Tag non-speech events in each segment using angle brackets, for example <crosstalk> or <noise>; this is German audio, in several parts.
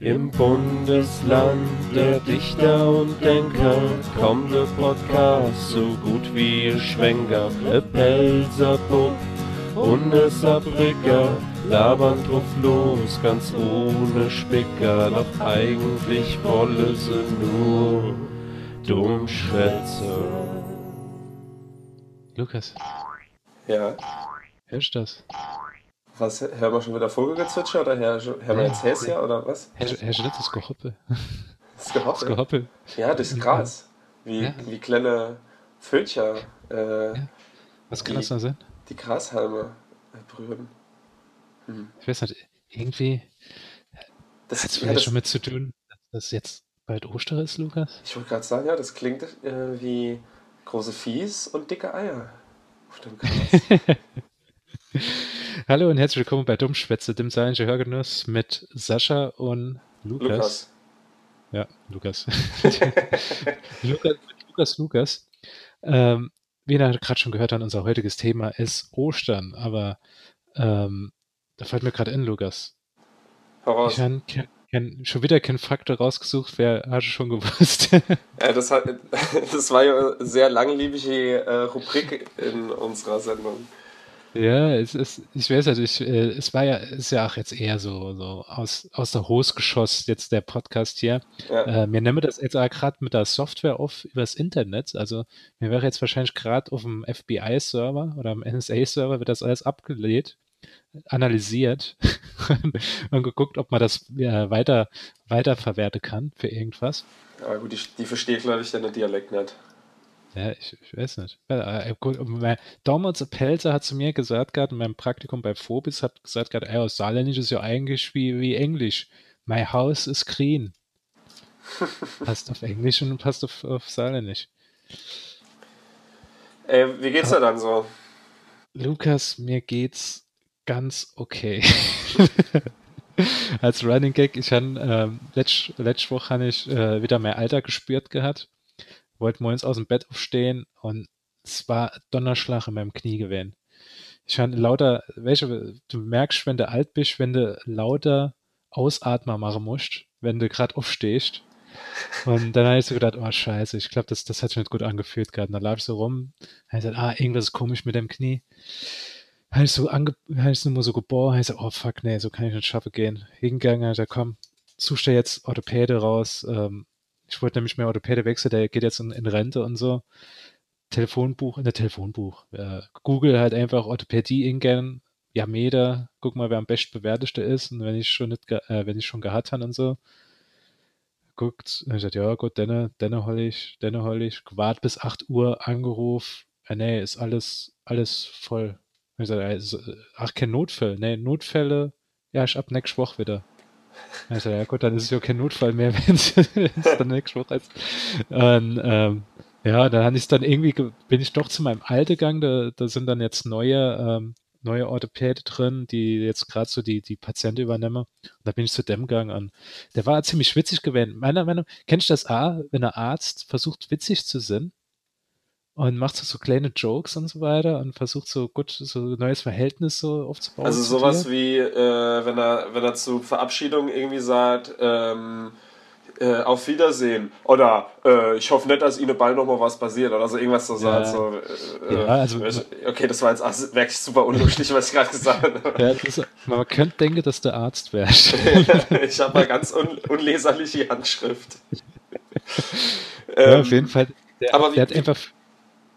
Im Bundesland der Dichter und Denker kommt der Podcast so gut wie ihr Schwenker. E Pelzer Bub und e Saarbrücker labern drauf los, ganz ohne Spicker. Doch eigentlich wolle sie nur Dummschwätze. Lukas, Ja. hörst du das? Was, hören wir schon wieder Vogelgezwitscher oder hören wir jetzt Häschen oder was? Hörst du das, Gehoppe? Das Gehoppe. Das Gehoppe. Ja, das Gras. Wie, Ja. wie kleine Vögel äh, Was kann Die- das da sein? die Grashalme berühren. Ich weiß nicht, irgendwie Das, hat es ja, vielleicht das, schon mit zu tun, dass das jetzt bald Ostern ist, Lukas? ich wollte gerade sagen, ja, das klingt äh, wie große Viehs und dicke Eier auf dem Gras. <laughs> Hallo und herzlich willkommen bei Dummschwätze, dem Science Hörgenuss mit Sascha und Lukas. Lukas. Ja, Lukas. <laughs> Lukas, Lukas, Lukas. Ähm, wie ihr gerade schon gehört habt, unser heutiges Thema ist Ostern, aber ähm, da fällt mir gerade in, Lukas. Voraus. Ich habe schon wieder keinen Faktor rausgesucht, wer hat schon gewusst. <laughs> Äh, das, hat, <laughs> das war ja eine sehr langlebige äh, Rubrik in unserer Sendung. Ja, es ist, ich weiß nicht, ich, äh, es war ja, ist ja auch jetzt eher so, so aus, aus der Hose geschossen, jetzt der Podcast hier. Ja. Äh, wir nehmen das jetzt auch gerade mit der Software auf übers Internet. Also mir wäre jetzt wahrscheinlich gerade auf dem FBI-Server oder am NSA-Server wird das alles abgelegt, analysiert <laughs> und geguckt, ob man das äh, weiter weiterverwerten kann für irgendwas. Aber gut, die, die versteht, glaube ich, den Dialekt nicht. Ja, ich, ich weiß nicht. Äh, gut, mein- Damals Pelzer hat zu mir gesagt gehabt, in meinem Praktikum bei Phobis hat gesagt gehabt, ey, Saarländisch ist ja eigentlich wie, wie Englisch. My house is green. <laughs> passt auf Englisch und passt auf, auf Saarländisch. Äh, wie geht's dir dann so? Lukas, mir geht's ganz okay. <laughs> Als Running Gag, ich habe ähm, letzt, letzte Woche habe ich äh, wieder mein Alter gespürt gehabt, wollte morgens aus dem Bett aufstehen und es war Donnerschlag in meinem Knie gewesen. Ich habe lauter, welche, du merkst, wenn du alt bist, wenn du lauter Ausatmer machen musst, wenn du gerade aufstehst. Und dann habe ich so gedacht, oh scheiße, ich glaube, das, das hat sich nicht gut angefühlt gerade. Und dann lag ich so rum, habe ich gesagt, ah, irgendwas ist komisch mit dem Knie. Habe ich so ange, habe ich nur so geboren, habe ich gesagt, oh fuck, nee, so kann ich nicht schaffen gehen. Hingegangen, habe ich gesagt, komm, such dir jetzt Orthopäde raus. Ähm, ich wollte nämlich mehr Orthopäde wechseln, der geht jetzt in, in Rente und so. Telefonbuch, in der Telefonbuch. Äh, Google halt einfach Orthopädie ingern, Yameda, guck mal, wer am bestbewerteste ist. Und wenn ich schon nicht, äh, wenn ich schon gehabt habe und so, guckt, und ich gesagt, ja gut, denne, denne hol ich, denne hol ich, gewahrt bis 8 Uhr, angerufen, äh, nee, ist alles, alles voll. Und ich gesagt, also, ach, kein Notfall, nee, Notfälle, ja, ich ab nächste Woche wieder. Gesagt, ja gut, dann ist es ja kein Notfall mehr, <laughs> wenn es dann nächste Woche ist. Und, ähm, ja, dann habe ich dann irgendwie, ge- bin ich doch zu meinem alten gegangen, da, da sind dann jetzt neue, ähm, neue Orthopäde drin, die jetzt gerade so die, die Patienten übernehmen. Und da bin ich zu dem gegangen und der war ziemlich witzig gewesen. Meiner Meinung, kennst du das A, wenn ein Arzt versucht witzig zu sein und macht so, so kleine Jokes und so weiter und versucht so gut, so ein neues Verhältnis so aufzubauen? Also sowas dir? wie, äh, wenn er, wenn er zu Verabschiedung irgendwie sagt, ähm, äh, auf Wiedersehen. Oder äh, ich hoffe nicht, dass Ihnen bald nochmal was passiert. Oder so irgendwas so sagt. So, äh, Ja, also- okay, das war jetzt wirklich super unlustig, was ich gerade gesagt habe. <laughs> Ja, das, man könnte denken, dass du Arzt wärst. <laughs> ich habe mal ganz un unleserliche Handschrift. ja, Ähm, auf jeden Fall. Der, aber wie- der hat einfach.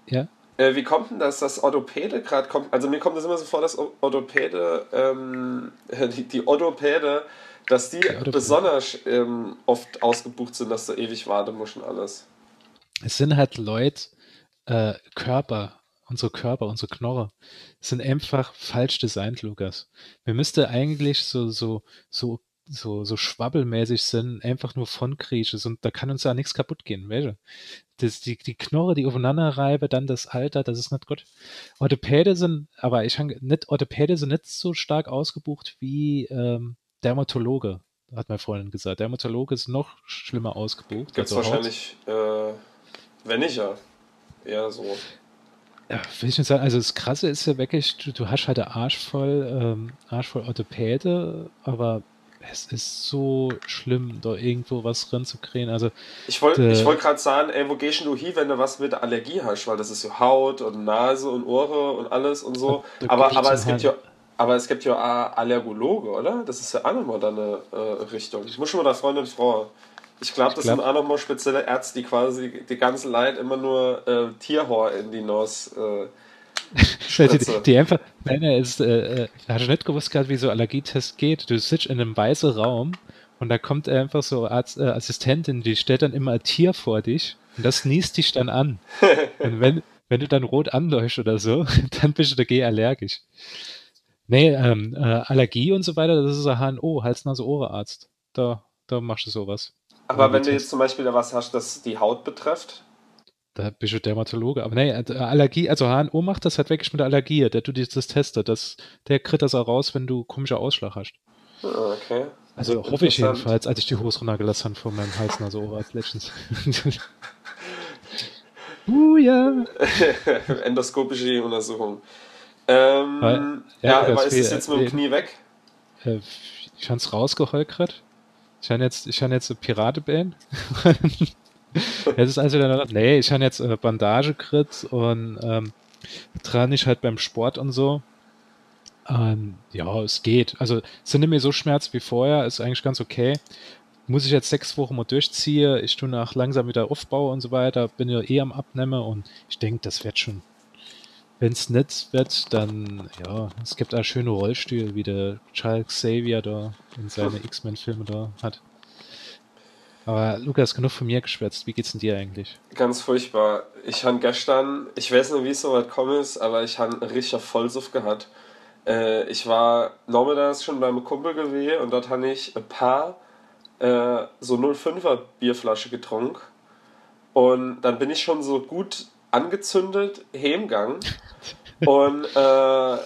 Ja, Äh, wie kommt denn das, dass Orthopäde gerade kommt? Also mir kommt es immer so vor, dass Orthopäde, ähm, <laughs> die, die Orthopäde, dass die, Orthopäde. besonders ähm, oft ausgebucht sind, dass du ewig warten musst und alles. es sind halt Leute, äh, Körper, unsere Körper, unsere Knorre, sind einfach falsch designt, Lukas. Wir müsste eigentlich so, so, so, so, so schwabbelmäßig sind, einfach nur von Griechisch und da kann uns ja nichts kaputt gehen, du? Das, die, die Knorre, die aufeinander reibe, dann das Alter, das ist nicht gut. Orthopäde sind, aber ich habe nicht, Orthopäde sind nicht so stark ausgebucht wie ähm, Dermatologe, hat meine Freundin gesagt. Dermatologe ist noch schlimmer ausgebucht. Gibt es also wahrscheinlich, äh, wenn nicht, ja. Eher so. Ja, will ich nicht sagen, also das Krasse ist ja wirklich, du, du hast halt den Arsch voll, ähm, Arsch voll Orthopäde, aber es ist so schlimm, da irgendwo was drin zu kriegen. Also, ich wollte äh, wollt gerade sagen, ey, wo gehst du hin, wenn du was mit Allergie hast? Weil das ist ja Haut und Nase und Ohren und alles und so. Aber, aber es gibt ja. Aber es gibt ja Allergologe, oder? Das ist ja auch nochmal deine äh, Richtung. Ich muss schon mal da Freundin fragen. Ich glaube, das glaub, sind auch nochmal spezielle Ärzte, die quasi die ganze Leid immer nur äh, Tierhor in die Nase äh, <laughs> die, die, einfach, nein, ist, äh, hast du nicht gewusst gerade, wie so Allergietest geht? Du sitzt in einem weißen Raum und da kommt einfach so Arzt, äh, Assistentin, die stellt dann immer ein Tier vor dich und das niest dich dann an. <laughs> und wenn, wenn du dann rot anleuchtest oder so, <laughs> dann bist du dagegen allergisch. Nee, ähm, äh, Allergie und so weiter, das ist ein HNO, Hals-Nase-Ohre-Arzt. Da, da machst du sowas. Aber wenn du jetzt zum Beispiel da was hast, das die Haut betrifft? Da bist du Dermatologe. Aber nee, äh, Allergie, also HNO macht das halt wirklich mit der Allergie, der tut das testet. Das, der kriegt das auch raus, wenn du komischer Ausschlag hast. Ah, okay. Also hoffe ich jedenfalls, als ich die Hose runtergelassen habe von meinem Hals, also Legends. uh, ja. Endoskopische Untersuchung. Ähm, Weil, ja, ja aber ist es jetzt mit dem Knie weg? Äh, ich habe es rausgeheult gerade. Ich habe jetzt, ich habe jetzt eine Pirate <laughs> Jetzt ist also dann, nee, ich habe jetzt äh, Bandage gekriegt und ähm, dran ich halt beim Sport und so. Ähm, ja, es geht. Also es sind mehr so Schmerz wie vorher, ist eigentlich ganz okay. Muss ich jetzt sechs Wochen mal durchziehen, ich tue nach langsam wieder Aufbau und so weiter, bin ja eh am Abnehmen und ich denke, das wird schon wenn es nicht wird, dann, ja, es gibt auch schöne Rollstühle, wie der Charles Xavier da in seine X-Men-Filme da hat. Aber Lukas, genug von mir geschwätzt. Wie geht's denn dir eigentlich? Ganz furchtbar. Ich habe gestern, ich weiß nicht, wie es so weit gekommen ist, aber ich habe einen richtiger Vollsuff gehabt. Äh, ich war nachmittags schon beim Kumpel gewesen und dort habe ich ein paar äh, so 05er Bierflasche getrunken. Und dann bin ich schon so gut angezündet, heimgegangen. <laughs> und, äh,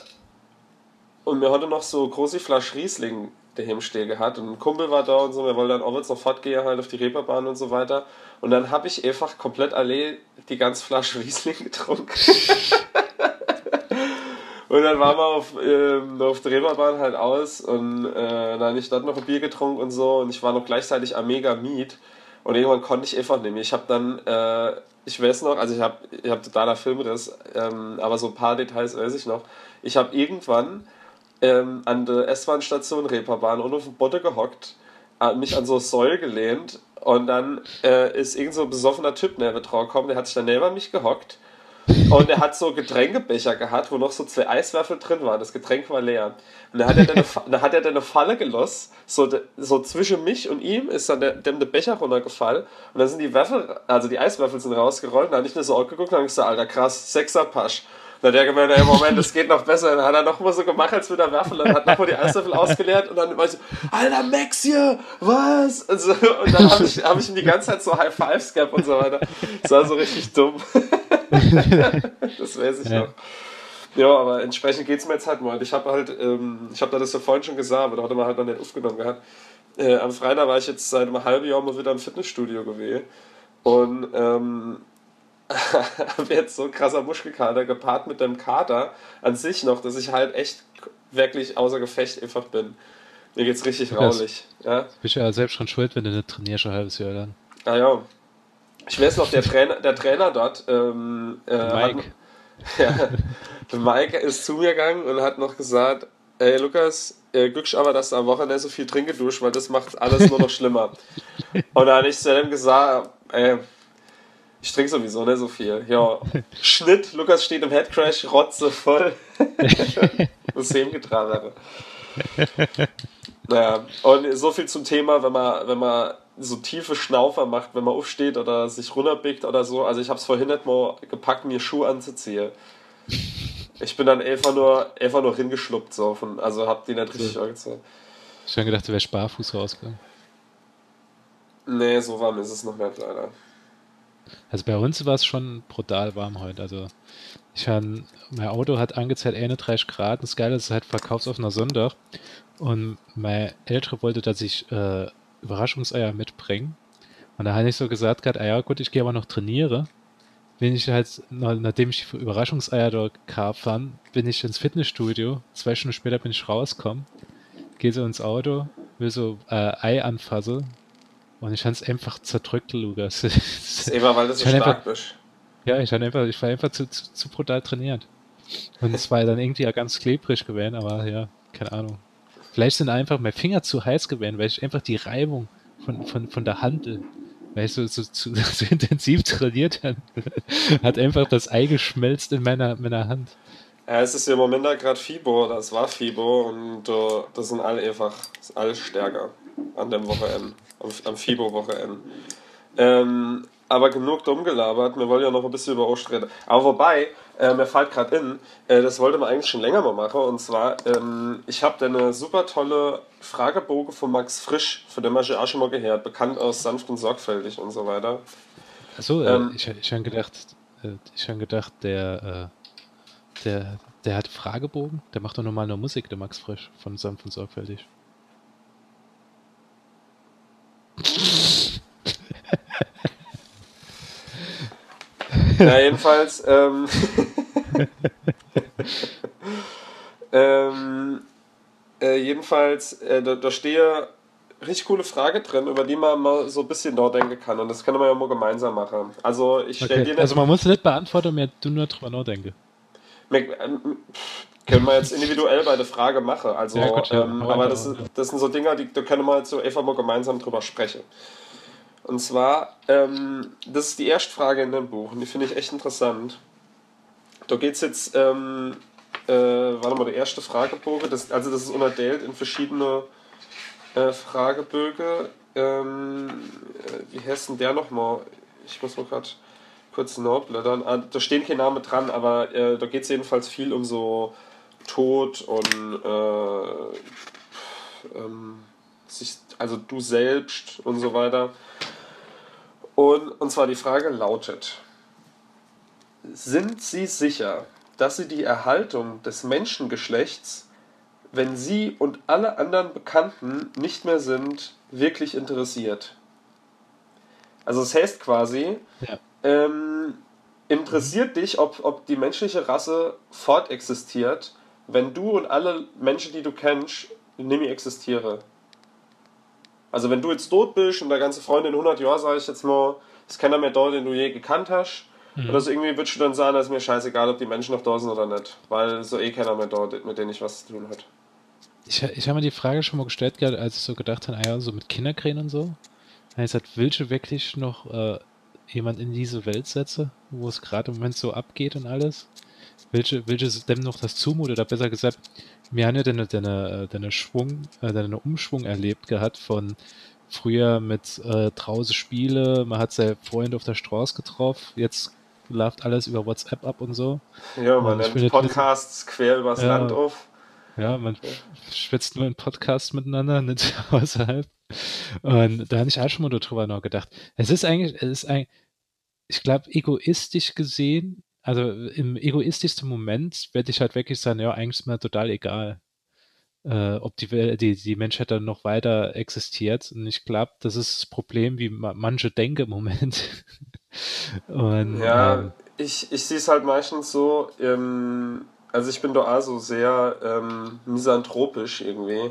und mir hatte noch so große Flasche Riesling daheim stehen gehabt. Und ein Kumpel war da und so, wir wollten dann auch noch fortgehen halt auf die Reeperbahn und so weiter. Und dann habe ich einfach komplett alle die ganze Flasche <laughs> Riesling getrunken. <laughs> und dann waren wir auf, ähm, auf der Reeperbahn halt aus und äh, dann habe ich dort noch ein Bier getrunken und so und ich war noch gleichzeitig am mega Miet. Und irgendwann konnte ich einfach nicht mehr. Ich habe dann äh, ich weiß noch, also ich habe ich hab totaler Filmriss, ähm, aber so ein paar Details weiß ich noch. Ich habe irgendwann ähm, an der S-Bahn-Station Reeperbahn und auf dem Botte gehockt, mich an so Säule gelehnt und dann äh, ist irgend so ein besoffener Typ neben drauf gekommen, der hat sich dann neben mich gehockt und er hat so Getränkebecher gehabt, wo noch so zwei Eiswürfel drin waren. Das Getränk war leer. Und dann hat er dann eine, dann hat er dann eine Falle gelost. So, so zwischen mich und ihm ist dann der, dem der Becher runtergefallen. Und dann sind die Würfel, also die Eiswürfel sind rausgerollt. Und dann habe ich nur so geguckt und habe gesagt, Alter, krass, Sechserpasch. Dann hat er gemeint, ey, Moment, es geht noch besser. Dann hat er noch mal so gemacht, als würde er werfen. Dann hat noch mal die Eiswürfel ausgeleert und dann war ich so, Alter, Max hier, was? Also, und dann habe ich, hab ich ihm die ganze Zeit so High Fives gehabt und so weiter. Das war so richtig dumm. <laughs> das weiß ich ja. noch. Ja, aber entsprechend geht es mir jetzt halt mal. Ich habe halt, ähm, ich habe da das ja vorhin schon gesagt, aber da hatte man halt noch nicht aufgenommen gehabt. Äh, am Freitag war ich jetzt seit einem halben Jahr mal wieder im Fitnessstudio gewesen. Und ähm, <laughs> habe jetzt so ein krasser Muschelkater gepaart mit dem Kater an sich noch, dass ich halt echt wirklich außer Gefecht einfach bin. Mir geht's richtig raulich. Ja? Bist ja selbst schon schuld, wenn du nicht trainierst ein halbes Jahr lang. Ah ja, ich weiß noch, der Trainer, der Trainer dort, ähm, äh, Mike. Hat, <laughs> ja, Mike ist zu mir gegangen und hat noch gesagt, ey Lukas, äh, Glück aber, dass du am Wochenende so viel trinke duscht, weil das macht alles nur noch schlimmer. <laughs> und dann habe ich zu ihm gesagt, ey, ich trinke sowieso nicht so viel. Ja, Schnitt, Lukas steht im Headcrash, rotze voll. <laughs> das getragen Naja, und so viel zum Thema, wenn man, wenn man so tiefe Schnaufer macht, wenn man aufsteht oder sich runterbickt oder so. Also ich habe es vorhin nicht mal gepackt, mir Schuhe anzuziehen. Ich bin dann einfach nur, einfach nur hingeschluckt, so von, also hab die nicht richtig so. angezogen. Ich habe gedacht, du wärst barfuß rausgegangen. Nee, so warm ist es noch nicht, leider. Also bei uns war es schon brutal warm heute. Also ich habe, mein Auto hat angezeigt 31 Grad. Das Geile ist halt verkaufsoffener Sonntag. Und mein Ältere wollte, dass ich äh, Überraschungseier mitbringen. Und da habe ich so gesagt, grad, ah ja gut, ich gehe aber noch trainiere. Bin ich halt, nachdem ich Überraschungseier dort fand, bin ich ins Fitnessstudio. Zwei Stunden später bin ich rausgekommen, gehe so ins Auto, will so äh, Ei anfasse und ich fand es einfach zerdrückt, Lukas. <laughs> Das immer, weil du so stark einfach- bist. Ja, ich, einfach, ich war einfach zu, zu, zu brutal trainiert. Und es war dann irgendwie ja ganz klebrig gewesen, aber ja, keine Ahnung. Vielleicht sind einfach meine Finger zu heiß gewesen, weil ich einfach die Reibung von, von, von der Handel, weil ich so, so, <laughs> so, so intensiv trainiert habe, <laughs> hat einfach das Ei geschmelzt in meiner, meiner Hand. Ja, es ist ja im Moment da gerade FIBO, das war FIBO und äh, das sind alle einfach, alle stärker an dem Wochenende, am, am FIBO-Wochenende. Ähm, aber genug dumm gelabert, wir wollen ja noch ein bisschen über Ost reden. Aber wobei, äh, mir fällt gerade in, äh, das wollte man eigentlich schon länger mal machen und zwar, ähm, ich habe da eine super tolle Fragebogen von Max Frisch, von dem habe ich auch schon mal gehört, bekannt aus Sanft und Sorgfältig und so weiter. Achso, äh, Ähm. ich, ich habe gedacht, äh, ich habe gedacht, der, äh, der, der hat Fragebogen, der macht doch normal nur Musik, der Max Frisch von Sanft und Sorgfältig. Ja, jedenfalls, ähm, <laughs> ähm, äh, jedenfalls, äh, da, da stehe richtig coole Frage drin, über die man mal so ein bisschen nachdenken kann. Und das können wir ja mal gemeinsam machen. Also, ich stelle dir Okay. eine Also man muss nicht beantworten, mir du nur drüber nachdenken. Können wir jetzt individuell bei der Frage machen. Also, Ja, gut, ja. ähm, aber das, das sind so Dinger, die da können wir jetzt so einfach mal gemeinsam drüber sprechen. Und zwar, ähm, das ist die erste Frage in dem Buch und die finde ich echt interessant. Da geht es jetzt, ähm, äh, warte mal, der erste Fragebogen, das, also das ist unterteilt in verschiedene äh, Fragebögen. Ähm, äh, wie heißt denn der nochmal? Ich muss mal gerade kurz nachblättern. Ah, da stehen keine Namen dran, aber äh, da geht es jedenfalls viel um so Tod und äh, ähm, sich, also du selbst und so weiter. Und, und zwar die Frage lautet: Sind Sie sicher, dass Sie die Erhaltung des Menschengeschlechts, wenn Sie und alle anderen Bekannten nicht mehr sind, wirklich interessiert? Also, es heißt quasi, Ja. ähm, interessiert dich, ob, ob die menschliche Rasse fortexistiert, wenn du und alle Menschen, die du kennst, nicht mehr existieren? Also wenn du jetzt tot bist und der ganze Freund in 100 Jahren, sage ich jetzt mal, ist keiner mehr da, den du je gekannt hast, oder so irgendwie würdest du dann sagen, dass ist mir scheißegal, ob die Menschen noch da sind oder nicht, weil so eh keiner mehr da, mit denen ich was zu tun hat. Ich, ich habe mir die Frage schon mal gestellt, als ich so gedacht habe, ah ja, so mit Kinderkrähen und so. Gesagt, willst du wirklich noch äh, jemand in diese Welt setzen, wo es gerade im Moment so abgeht und alles? Welche, welches dem noch das zumutet? Oder besser gesagt, wir haben ja deine, deine, deine Schwung, äh, deine Umschwung erlebt gehabt von früher mit äh, draußen Spiele, man hat seine Freunde auf der Straße getroffen, jetzt läuft alles über WhatsApp ab und so. Ja, man bin nimmt ein Podcasts quer übers Ja. Land auf. Ja, man schwitzt nur in Podcast miteinander, <laughs> nicht außerhalb. Und da habe ich auch schon mal drüber nachgedacht. Es ist eigentlich, es ist eigentlich, ich glaube, egoistisch gesehen, also im egoistischsten Moment werde ich halt wirklich sagen, ja, eigentlich ist mir total egal, äh, ob die, die, die Menschheit dann noch weiter existiert. Und ich glaube, das ist das Problem, wie ma manche denken im Moment. <laughs> Und, Ja, ähm, ich, ich sehe es halt meistens so, ähm, also ich bin da auch so sehr ähm, misanthropisch irgendwie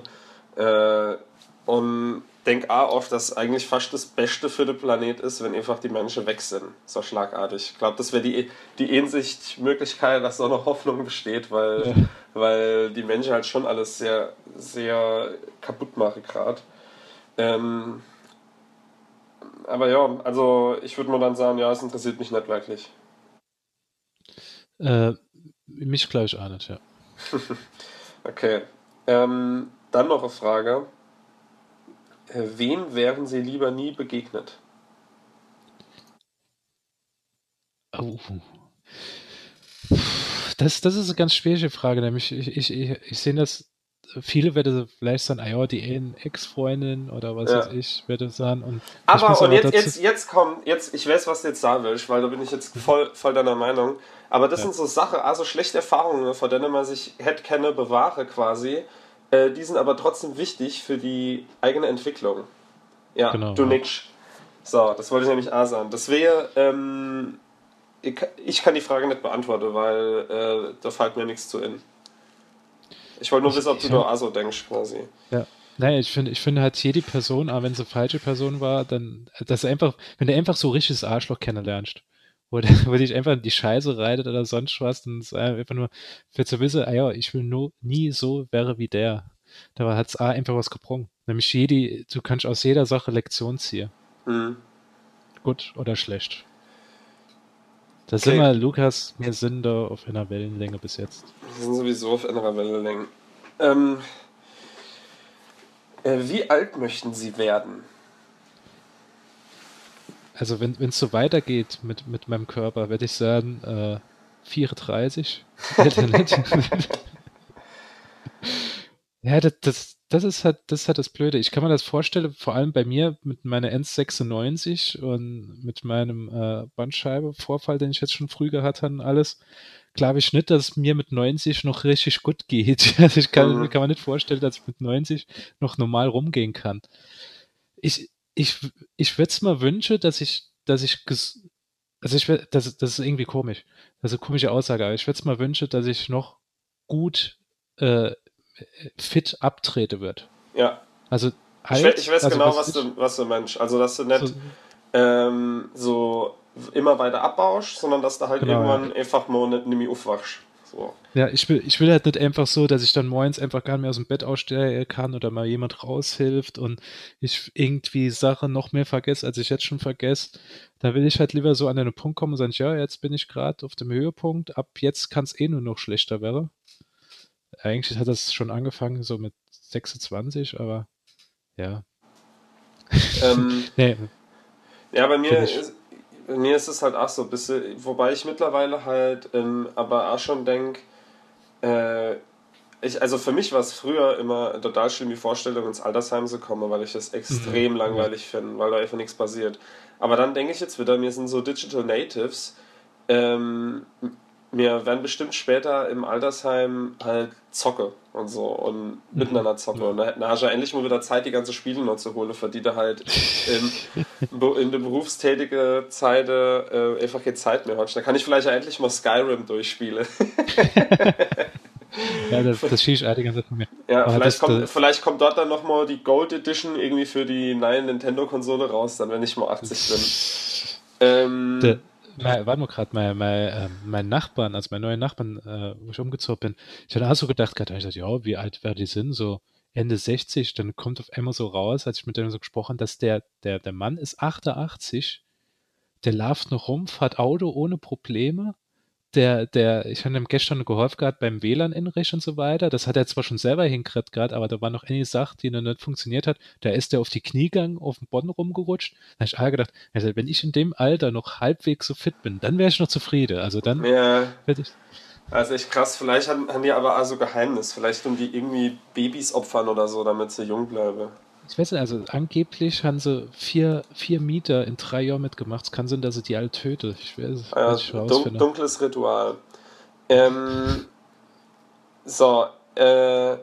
äh, und denke auch oft, dass eigentlich fast das Beste für den Planet ist, wenn einfach die Menschen weg sind, so schlagartig. Ich glaube, das wäre die, die Einsichtmöglichkeit, dass da noch Hoffnung besteht, weil, Ja. weil die Menschen halt schon alles sehr, sehr kaputt machen gerade. Ähm, aber ja, also ich würde mal dann sagen, ja, es interessiert mich nicht wirklich. äh, mich glaube ich auch nicht, ja. <laughs> Okay. Ähm, dann noch eine Frage. Äh, Wen wären Sie lieber nie begegnet? Oh. Das, das ist eine ganz schwierige Frage, nämlich ich, ich, ich, ich sehe das, viele werden vielleicht sagen, ah ja, die Ex-Freundin oder was Ja. weiß ich, werde sagen. Und Aber, und jetzt, jetzt, jetzt kommt, jetzt, ich weiß, was du jetzt sagen willst, weil da bin ich jetzt voll, voll deiner Meinung. Aber das Ja. sind so Sachen, also schlechte Erfahrungen, vor denen man sich hätte kenne, bewahre quasi. Äh, die sind aber trotzdem wichtig für die eigene Entwicklung. Ja, Genau, du ja. nix. So, das wollte ich nämlich auch sagen. Das wäre, ähm, ich, ich kann die Frage nicht beantworten, weil äh, da fällt mir nichts zu in. Ich wollte nur Ich- wissen, ob du da hab- auch so denkst, quasi. Ja. Naja, ich finde, ich finde halt jede Person, auch wenn sie falsche Person war, dann, dass einfach, wenn du einfach so richtiges Arschloch kennenlernst, wo, <laughs> wo dich einfach in die Scheiße reitet oder sonst was, dann ist einfach nur für zu wissen, ah ja, ich will nur nie so wäre wie der. Da hat es einfach was gebrungen. Nämlich jede, du kannst aus jeder Sache Lektion ziehen. Mhm. Gut oder schlecht. Da Okay. sind wir, Lukas, wir sind da auf einer Wellenlänge bis jetzt. Wir sind sowieso auf einer Wellenlänge. Ähm, äh, wie alt möchten Sie werden? Also wenn es so weitergeht mit, mit meinem Körper, würde ich sagen, äh, 34. Hätte nicht. ja, das, das, das ist halt, das ist halt das Blöde. Ich kann mir das vorstellen, vor allem bei mir mit meiner 1,96 und mit meinem äh, Bandscheibenvorfall, den ich jetzt schon früh gehabt habe und alles, glaube ich nicht, dass es mir mit 90 noch richtig gut geht. <laughs> Also ich kann, Mhm. kann mir nicht vorstellen, dass ich mit 90 noch normal rumgehen kann. Ich, ich, ich würde es mir wünschen, dass ich, dass ich, ges also ich das, das ist irgendwie komisch. Das ist eine komische Aussage, aber ich würde es mir wünschen, dass ich noch gut äh, fit abtrete wird. Ja, Also ich, halt, we ich weiß also genau, was ich- du, was du meinst. Also, dass du nicht so, ähm, so immer weiter abbauschst, sondern dass du halt Genau, irgendwann einfach mal nicht, nicht mehr aufwachst. So. Ja, ich will, ich will halt nicht einfach so, dass ich dann morgens einfach gar nicht mehr aus dem Bett aussteigen kann oder mal jemand raushilft und ich irgendwie Sachen noch mehr vergesse, als ich jetzt schon vergesse. Da will ich halt lieber so an einen Punkt kommen und sagen, ja, jetzt bin ich gerade auf dem Höhepunkt, ab jetzt kann es eh nur noch schlechter werden. Eigentlich hat das schon angefangen so mit 26, aber ja. Ähm, <laughs> Nee, Ja, bei mir, ist, mir ist es halt auch so ein bisschen, wobei ich mittlerweile halt ähm, aber auch schon denke, äh, ich, also für mich war es früher immer total schlimm, die Vorstellung ins Altersheim zu kommen, weil ich das extrem Mhm. langweilig finde, weil da einfach nichts passiert. Aber dann denke ich jetzt wieder, wir sind so Digital Natives, ähm, wir werden bestimmt später im Altersheim halt zocke und so und miteinander zocke. Und da, da hast du ja endlich mal wieder Zeit, die ganze Spiele noch zu holen, für die du halt in, <laughs> in der berufstätige Zeit äh, einfach keine Zeit mehr hast. Da kann ich vielleicht ja endlich mal Skyrim durchspielen. <laughs> ja, das, das schießt die ganze Zeit von mir. Ja, Aber vielleicht, das- kommt, das- vielleicht kommt dort dann nochmal die Gold Edition irgendwie für die neue Nintendo-Konsole raus, dann wenn ich mal 80 bin. <laughs> Ähm, mein, warte mal gerade, mein, mein, ähm, mein Nachbarn, also mein neuer Nachbarn, äh, wo ich umgezogen bin, ich hatte auch so gedacht, gerade, ich dachte, ja, wie alt wäre die sind, so Ende 60, dann kommt auf einmal so raus, als ich mit dem so gesprochen, dass der, der, der Mann ist 88, der läuft noch rum, fährt Auto ohne Probleme, der, der, ich habe ihm gestern geholfen gehabt beim WLAN inrichten und so weiter. Das hat er zwar schon selber hingekriegt gerade, aber da war noch eine Sache, die noch nicht funktioniert hat. Da ist er auf die Knie gegangen, auf den Boden rumgerutscht. Da habe ich auch gedacht, also wenn ich in dem Alter noch halbwegs so fit bin, dann wäre ich noch zufrieden. Also dann ja, werde ich. also echt krass. Vielleicht haben, haben die aber auch so Geheimnis. Vielleicht tun die irgendwie Babys opfern oder so, damit sie jung bleiben. Ich weiß nicht, also angeblich haben sie vier, vier Mieter in drei Jahren mitgemacht. Es kann sein, dass sie die alle töte. Ich weiß, es Ja, weiß ich dun dunkles Ritual. Ähm, so, äh,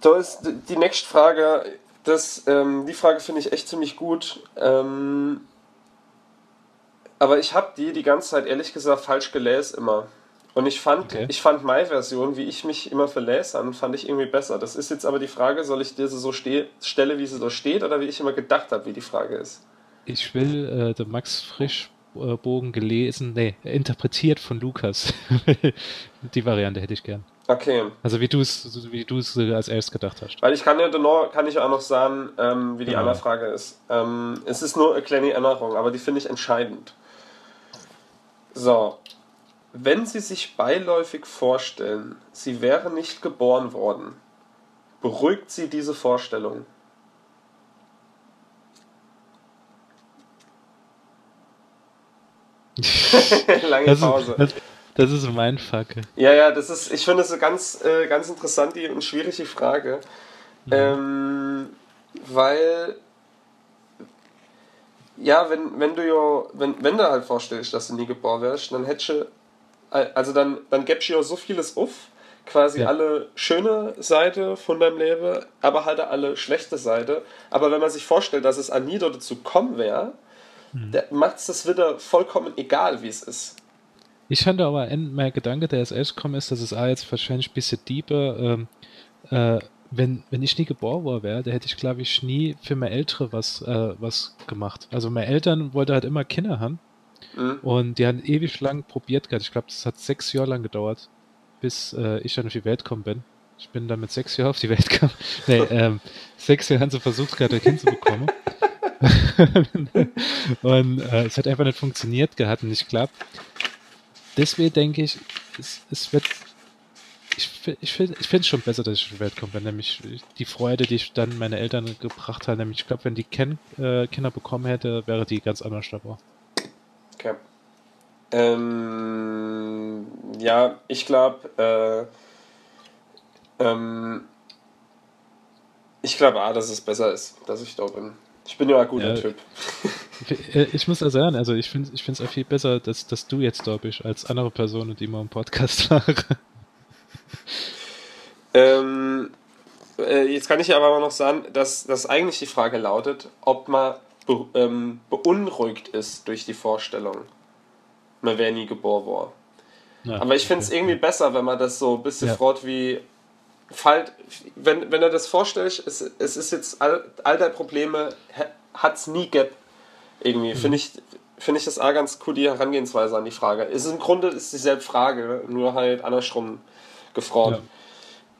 da ist die nächste Frage. Das, ähm, die Frage finde ich echt ziemlich gut. Ähm, aber ich habe die die ganze Zeit ehrlich gesagt falsch gelesen immer. Und ich fand, Okay. ich fand meine Version, wie ich mich immer verlässt an, fand ich irgendwie besser. Das ist jetzt aber die Frage, soll ich dir sie so ste stelle, wie sie so steht, oder wie ich immer gedacht habe, wie die Frage ist? Ich will äh, den Max Frischbogen gelesen, nee, interpretiert von Lukas. <laughs> die Variante hätte ich gern. Okay. Also wie du es, wie du es als erstes gedacht hast. Weil ich kann ja noch, kann ich auch noch sagen, ähm, wie die Genau. andere Frage ist. Ähm, es ist nur eine kleine Erinnerung, aber die finde ich entscheidend. So. Wenn Sie sich beiläufig vorstellen, Sie wären nicht geboren worden, beruhigt Sie diese Vorstellung? <laughs> Lange Das Pause. ist, das, das ist mein Fuck. Ja, ja, das ist, ich finde es eine ganz, äh, ganz interessante und schwierige Frage. Ähm, weil, ja, wenn, wenn du ja, wenn, wenn du halt vorstellst, dass du nie geboren wärst, dann hättest du, also dann, dann gäbst du ja so vieles auf, quasi Ja. alle schöne Seite von deinem Leben, aber halt alle schlechte Seite. Aber wenn man sich vorstellt, dass es an nie dazu kommen wäre, macht es das wieder vollkommen egal, wie es ist. Ich fand aber, ein- mein Gedanke, der als erstes gekommen ist, dass es auch jetzt wahrscheinlich ein bisschen deeper, ähm, äh, wenn, wenn ich nie geboren war wäre, da hätte ich, glaube ich, nie für meine Ältere was, äh, was gemacht. Also meine Eltern wollten halt immer Kinder haben. Mhm. Und die haben ewig lang probiert gehabt. Ich glaube, das hat sechs Jahre lang gedauert, bis äh, ich dann auf die Welt gekommen bin. Ich bin dann mit sechs Jahren auf die Welt gekommen. <laughs> nee, <laughs> ähm, sechs Jahre haben sie versucht, gerade ein Kind zu bekommen. <laughs> und äh, es hat einfach nicht funktioniert gehabt und ich glaube, deswegen denke ich, es, es wird ich, ich finde es schon besser, dass ich auf die Welt komme, wenn nämlich die Freude, die ich dann meine Eltern gebracht haben, nämlich ich glaube, wenn die Ken äh, Kinder bekommen hätte, wäre die ganz anders dabei. Okay. Ähm, ja, ich glaube, äh, ähm, ich glaube auch, dass es besser ist, dass ich da bin. Ich bin ja ein guter Ja. Typ. Ich, äh, muss ja sagen, also ich finde ich es auch viel besser, dass, dass du jetzt da bist, als andere Personen, die immer im Podcast <laughs> waren. Ähm, äh, jetzt kann ich aber mal noch sagen, dass, dass eigentlich die Frage lautet, ob man be, ähm, beunruhigt ist durch die Vorstellung, man wäre nie geboren worden. Ja, Aber ich finde es okay. irgendwie besser, wenn man das so ein bisschen Ja. freut wie. Fallt, wenn, wenn er das vorstellt, es, es ist jetzt all, all deine Probleme, hat es nie gab. Irgendwie Mhm. finde ich, find ich das auch ganz cool, die Herangehensweise an die Frage. Es ist im Grunde ist dieselbe Frage, nur halt andersrum gefragt.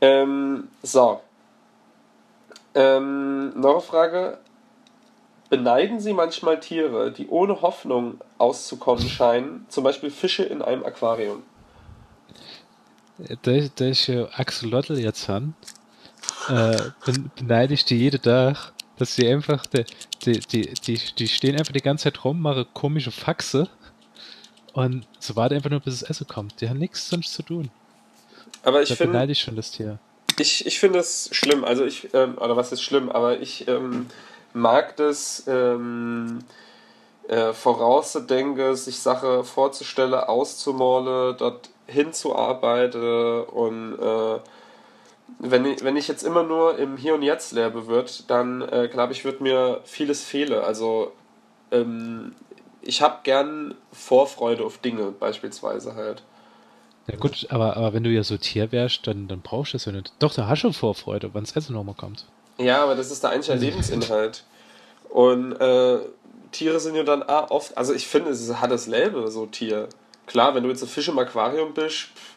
Ja. Ähm, so. Ähm, noch eine Frage. Beneiden Sie manchmal Tiere, die ohne Hoffnung auszukommen scheinen, zum Beispiel Fische in einem Aquarium? Da, ich- da ich äh, Axolotl jetzt habe, äh, ben, beneide ich die jede Tag, dass sie einfach, die, die, die, die, die stehen einfach die ganze Zeit rum, machen komische Faxe und so warten einfach nur, bis das Essen kommt. Die haben nichts sonst zu tun. Aber ich Da finde, beneide ich schon das Tier. ich, ich finde es schlimm. Also ich, ähm, oder was ist schlimm, aber ich ähm, mag das ähm, äh, vorauszudenken, sich Sache vorzustellen, auszumalen, dort hinzuarbeiten und äh, wenn ich, wenn ich jetzt immer nur im Hier und Jetzt lebe wird, dann äh, glaube ich, wird mir vieles fehlen. Also ähm, ich habe gern Vorfreude auf Dinge beispielsweise halt. Ja gut, aber, aber wenn du ja so Tier wärst, dann, dann brauchst du es ja nicht. Doch, da hast du Vorfreude, wann das Essen nochmal kommt. Ja, aber das ist der eigentliche Lebensinhalt. Und äh, Tiere sind ja dann auch oft, also ich finde, es hat das Leben, so Tier. Klar, wenn du jetzt ein Fisch im Aquarium bist, pff,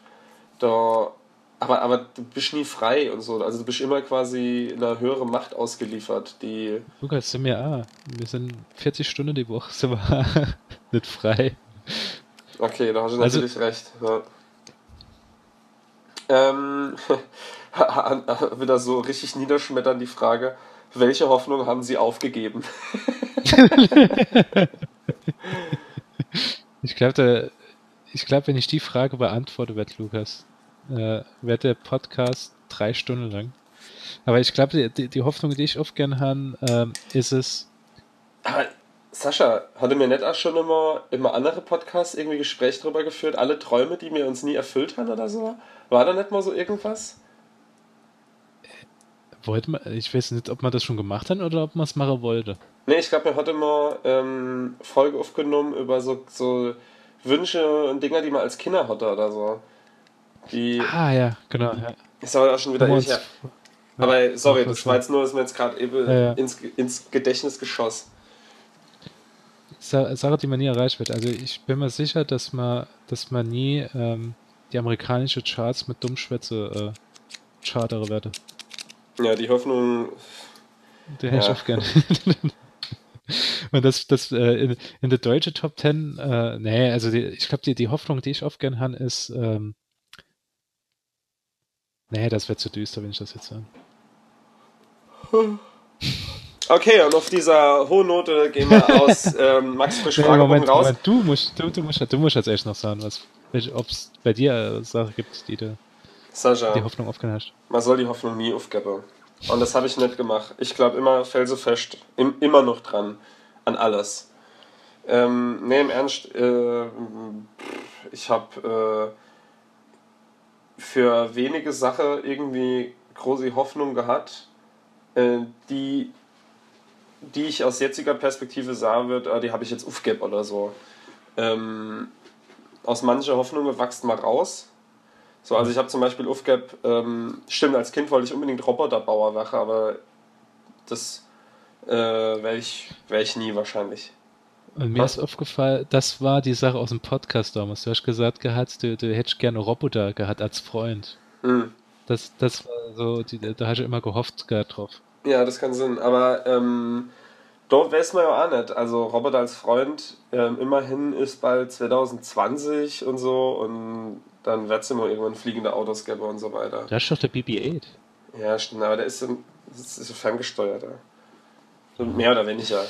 da, aber, aber du bist nie frei und so. Also du bist immer quasi einer höheren Macht ausgeliefert, die. Lukas, sind wir ah, wir sind 40 Stunden die Woche, <laughs> sind wir nicht frei. Okay, da hast du Also- natürlich recht. Ja. Ähm, <laughs> wieder so richtig niederschmetternd die Frage, welche Hoffnung haben Sie aufgegeben? <laughs> Ich glaube, ich glaube, wenn ich die Frage beantworte, wird Lukas, äh, wird der Podcast drei Stunden lang. Aber ich glaube, die, die, Hoffnung, die ich oft gern habe, ähm, ist es, Aber Sascha, hatte mir nicht auch schon immer immer andere Podcasts irgendwie Gespräche darüber geführt, alle Träume, die wir uns nie erfüllt haben oder so? War da nicht mal so irgendwas? wollte man, ich weiß nicht, ob man das schon gemacht hat oder ob man es machen wollte. Nee, ich glaube, mir hatte mal ähm, Folge aufgenommen über so, so Wünsche und Dinger, die man als Kinder hatte oder so. Die Ah ja, genau. Ja. ist aber auch schon wieder ewig her. Aber sorry, Ja, das war jetzt nur, dass mir jetzt gerade eben Ja, ja. ins, ins Gedächtnis geschoss. Sa- Sache, die man nie erreicht wird. Also ich bin mir sicher, dass man, dass man nie ähm, die amerikanische Charts mit Dummschwätze äh, chartere werde. Ja, die Hoffnung. Den hätte ich Ja. auch gerne. <laughs> Und das, das äh, in, in der deutsche Top Ten, äh, nee, also die, ich glaube, die, die Hoffnung, die ich oft gern habe, ist, ähm, nee, das wird zu düster, wenn ich das jetzt sage. <laughs> Okay, und auf dieser hohen Note gehen wir aus <laughs> ähm, Max Frisch Nee, Moment, raus. Moment, du musst, du, du musst, du musst jetzt echt noch sagen, was, ob es bei dir Sachen gibt, die du Sascha. die Hoffnung aufgehört hast. Man soll die Hoffnung nie aufgeben. Und das habe ich nicht gemacht. Ich glaube immer felsenfest, im, immer noch dran, an alles. Ähm, nee, im Ernst, äh, ich habe äh, für wenige Sachen irgendwie große Hoffnung gehabt, äh, die, die ich aus jetziger Perspektive sah wird, ah, die habe ich jetzt aufgegeben oder so. Ähm, aus mancher Hoffnung wächst mal raus. So, also ich habe zum Beispiel aufgegeben, ähm, stimmt, als Kind wollte ich unbedingt Roboterbauer machen, aber das äh, wäre ich, wär ich nie wahrscheinlich. Und mir Was? ist aufgefallen, das war die Sache aus dem Podcast damals. Du hast gesagt gehabt, du, du hättest gerne Roboter gehabt als Freund. Mhm. Das, das war so, die, da hast du immer gehofft gehabt drauf. Ja, das kann Sinn. Aber ähm, dort weiß man ja auch nicht. Also Roboter als Freund, ähm, immerhin ist bald 2020 und so und dann wird es immer irgendwann fliegende Autos geben und so weiter. Da ist doch der BB-8. Ja, stimmt, aber der ist, so, ist ferngesteuerter. Mehr oder weniger.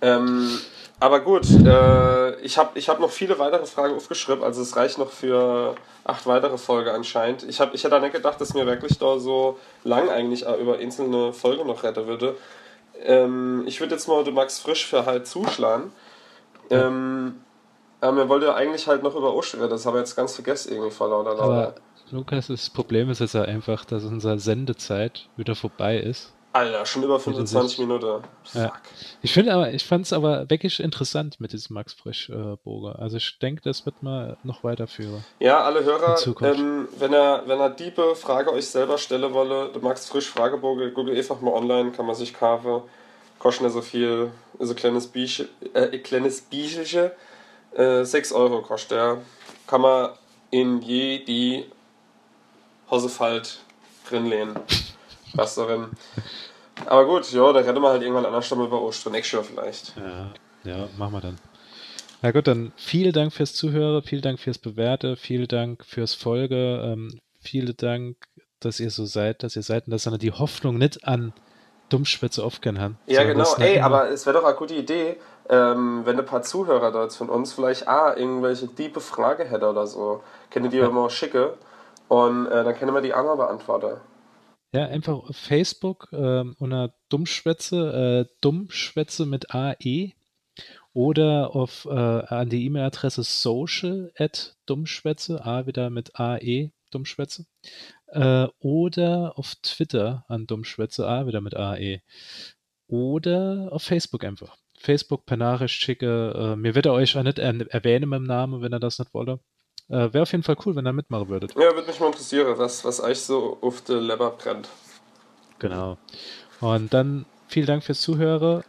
Ähm, aber gut, äh, ich habe ich hab noch viele weitere Fragen aufgeschrieben, also es reicht noch für acht weitere Folgen anscheinend. Ich, hab, ich hätte nicht gedacht, dass mir wirklich da so lang eigentlich über einzelne Folgen noch retten würde. Ähm, ich würde jetzt mal den Max Frisch für halt zuschlagen. Ähm, aber mir wollte eigentlich halt noch über Osch reden, das habe ich jetzt ganz vergessen irgendwie vor lauter Lauter. Aber Lukas, das Problem ist jetzt ja einfach, dass unsere Sendezeit wieder vorbei ist. Alter, schon über 25 Minuten. Ja. Ich finde aber, ich fand es aber wirklich interessant mit diesem Max Frisch äh, Burger. Also ich denke, das wird mal noch weiterführen. Ja, alle Hörer, ähm, wenn er, wenn er diebe Frage euch selber stellen wolle, der Max Frisch Fragebogen, google einfach mal online, kann man sich kaufen. Kostet nicht so viel, ein kleines Biesche, äh, ein kleines Biesche, äh, 6 Euro kostet er. Kann man in je die Hosefalt drinlehnen. Was darin. Aber gut, ja, da reden wir halt irgendwann anders mal über Ostern. Nächstes Jahr vielleicht. Ja, ja, machen wir dann. Na gut, dann vielen Dank fürs Zuhören, vielen Dank fürs Bewerte, vielen Dank fürs Folge, ähm, vielen Dank, dass ihr so seid, dass ihr seid und dass ihr die Hoffnung nicht an Dummschwätze aufgehen haben. Ja, genau. Ey, aber es wäre doch eine gute Idee, ähm, wenn ein paar Zuhörer dort von uns vielleicht ah, irgendwelche tiefe Frage hätte oder so. Könnt ihr die ja. mal schicken und äh, dann können wir die auch mal beantworten. Ja, einfach auf Facebook äh, unter Dummschwätze, äh, Dummschwätze mit AE oder auf, äh, an die E-Mail-Adresse social at Dummschwätze, A wieder mit AE, Dummschwätze. Äh, oder auf Twitter an Dummschwätze, A wieder mit AE. Oder auf Facebook einfach. Facebook per Nachricht schicke. Äh, mir wird er euch auch nicht erwähnen mit dem Namen, wenn er das nicht wolle. Äh, Wäre auf jeden Fall cool, wenn ihr mitmachen würdet. Ja, würde mich mal interessieren, was, was euch so auf der Leber brennt. Genau. Und dann vielen Dank fürs Zuhören.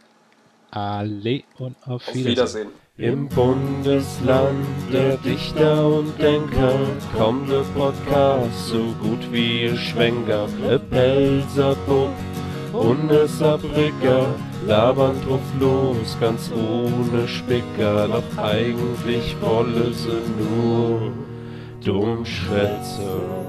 Alle und auf, auf Wiedersehen. Wiedersehen. Im Bundesland der Dichter und Denker kommt der Podcast so gut wie Schwenker, der Pelzerpupp und labern drauf los, ganz ohne Spicker, doch eigentlich wolle sie nur Dummschwätze.